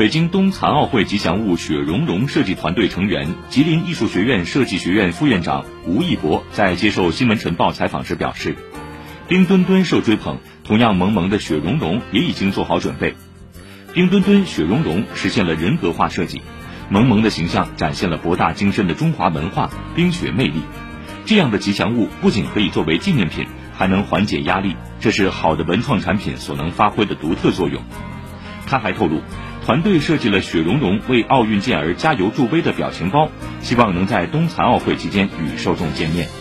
北京冬残奥会吉祥物雪融融设计团队成员、吉林艺术学院设计学院副院长吴义博在接受《新闻晨报》采访时表示，冰墩墩受追捧，同样萌萌的雪融融也已经做好准备。冰墩墩、雪融融实现了人格化设计，萌萌的形象展现了博大精深的中华文化、冰雪魅力。这样的吉祥物不仅可以作为纪念品，还能缓解压力，这是好的文创产品所能发挥的独特作用。他还透露。团队设计了雪融融为奥运健儿加油助威的表情包，希望能在冬残奥会期间与受众见面。